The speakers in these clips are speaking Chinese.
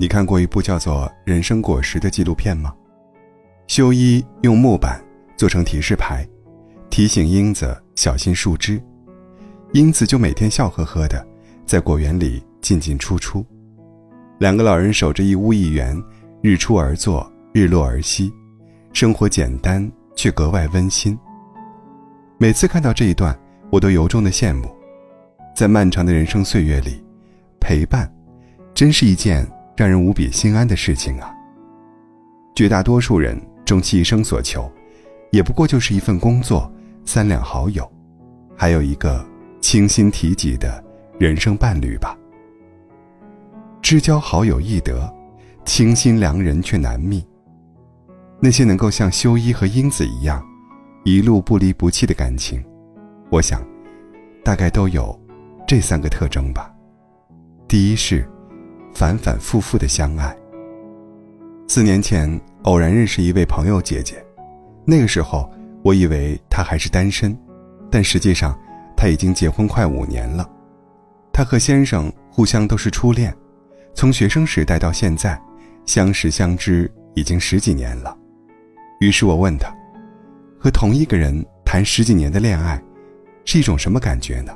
你看过一部叫做《人生果实》的纪录片吗？修一用木板做成提示牌，提醒英子小心树枝，英子就每天笑呵呵的在果园里进进出出。两个老人守着一屋一园，日出而作，日落而息，生活简单却格外温馨。每次看到这一段，我都由衷的羡慕，在漫长的人生岁月里，陪伴，真是一件。让人无比心安的事情啊。绝大多数人终其一生所求，也不过就是一份工作、三两好友，还有一个倾心提己的人生伴侣吧。知交好友易得，倾心良人却难觅。那些能够像修一和英子一样，一路不离不弃的感情，我想，大概都有这三个特征吧。第一是。反反复复的相爱。四年前偶然认识一位朋友姐姐，那个时候我以为她还是单身，但实际上她已经结婚快五年了。她和先生互相都是初恋，从学生时代到现在，相识相知已经十几年了。于是我问她，和同一个人谈十几年的恋爱，是一种什么感觉呢？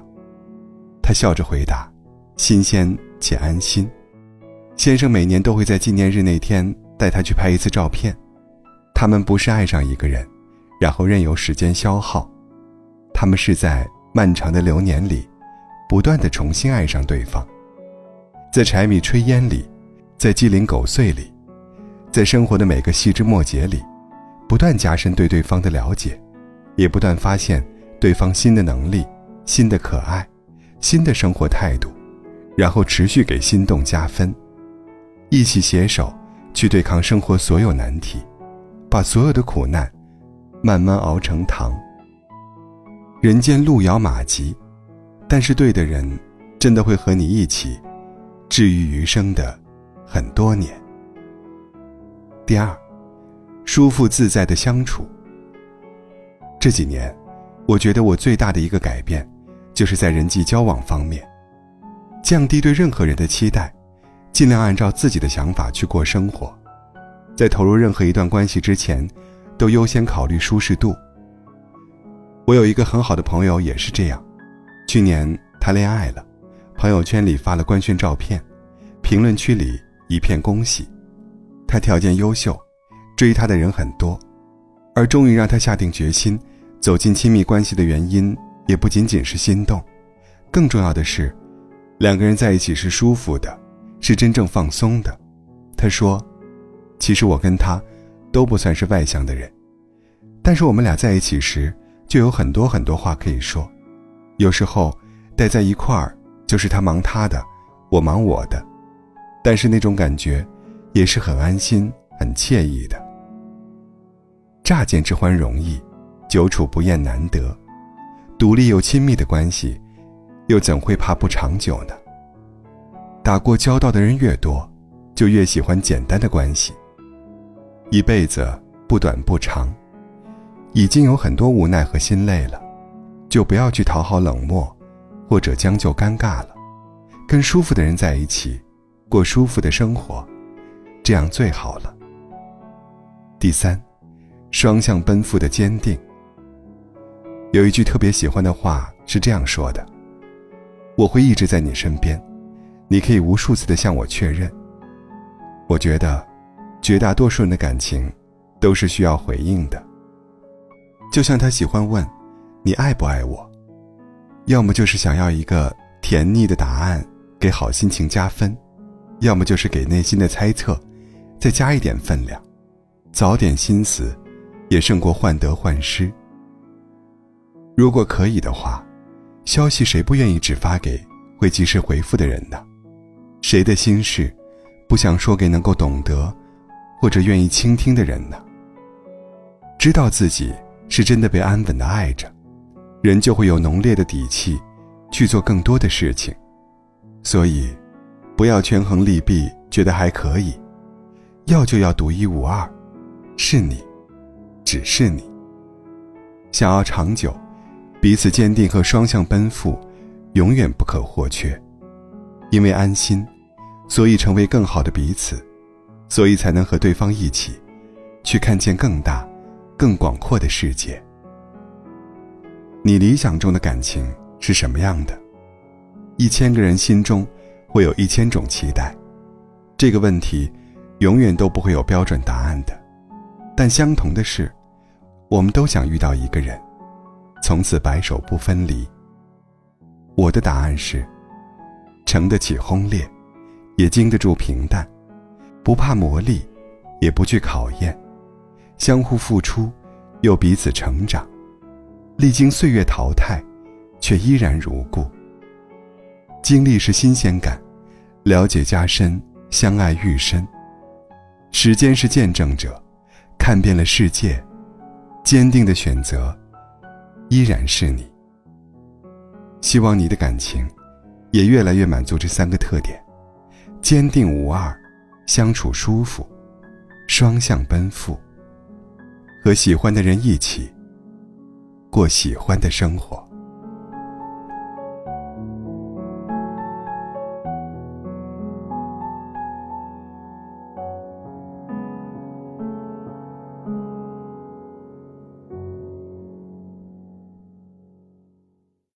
她笑着回答：“新鲜且安心。”先生每年都会在纪念日那天带她去拍一次照片。他们不是爱上一个人，然后任由时间消耗，他们是在漫长的流年里，不断的重新爱上对方。在柴米炊烟里，在鸡零狗碎里，在生活的每个细枝末节里，不断加深对对方的了解，也不断发现对方新的能力、新的可爱、新的生活态度，然后持续给心动加分。一起携手，去对抗生活所有难题，把所有的苦难，慢慢熬成糖。人间路遥马急，但是对的人，真的会和你一起，治愈余生的很多年。第二，舒服自在的相处。这几年，我觉得我最大的一个改变，就是在人际交往方面，降低对任何人的期待。尽量按照自己的想法去过生活，在投入任何一段关系之前，都优先考虑舒适度。我有一个很好的朋友也是这样，去年他恋爱了，朋友圈里发了官宣照片，评论区里一片恭喜。他条件优秀，追他的人很多，而终于让他下定决心走进亲密关系的原因，也不仅仅是心动，更重要的是，两个人在一起是舒服的。是真正放松的，他说：“其实我跟他都不算是外向的人，但是我们俩在一起时就有很多很多话可以说。有时候待在一块儿，就是他忙他的，我忙我的，但是那种感觉也是很安心、很惬意的。乍见之欢容易，久处不厌难得。独立又亲密的关系，又怎会怕不长久呢？”打过交道的人越多，就越喜欢简单的关系。一辈子不短不长，已经有很多无奈和心累了，就不要去讨好冷漠，或者将就尴尬了。跟舒服的人在一起，过舒服的生活，这样最好了。第三，双向奔赴的坚定。有一句特别喜欢的话是这样说的：“我会一直在你身边。”你可以无数次的向我确认。我觉得，绝大多数人的感情，都是需要回应的。就像他喜欢问，你爱不爱我？要么就是想要一个甜腻的答案，给好心情加分；要么就是给内心的猜测，再加一点分量。早点心思，也胜过患得患失。如果可以的话，消息谁不愿意只发给会及时回复的人呢？谁的心事，不想说给能够懂得，或者愿意倾听的人呢？知道自己是真的被安稳的爱着，人就会有浓烈的底气，去做更多的事情。所以，不要权衡利弊，觉得还可以，要就要独一无二，是你，只是你。想要长久，彼此坚定和双向奔赴，永远不可或缺。因为安心，所以成为更好的彼此，所以才能和对方一起，去看见更大、更广阔的世界。你理想中的感情是什么样的？一千个人心中，会有一千种期待。这个问题，永远都不会有标准答案的。但相同的是，我们都想遇到一个人，从此白首不分离。我的答案是：承得起轰烈，也经得住平淡，不怕磨砺，也不惧考验，相互付出，又彼此成长，历经岁月淘汰，却依然如故。经历是新鲜感，了解加深，相爱愈深。时间是见证者，看遍了世界，坚定的选择，依然是你。希望你的感情，也越来越满足这三个特点：坚定无二，相处舒服，双向奔赴。和喜欢的人一起，过喜欢的生活。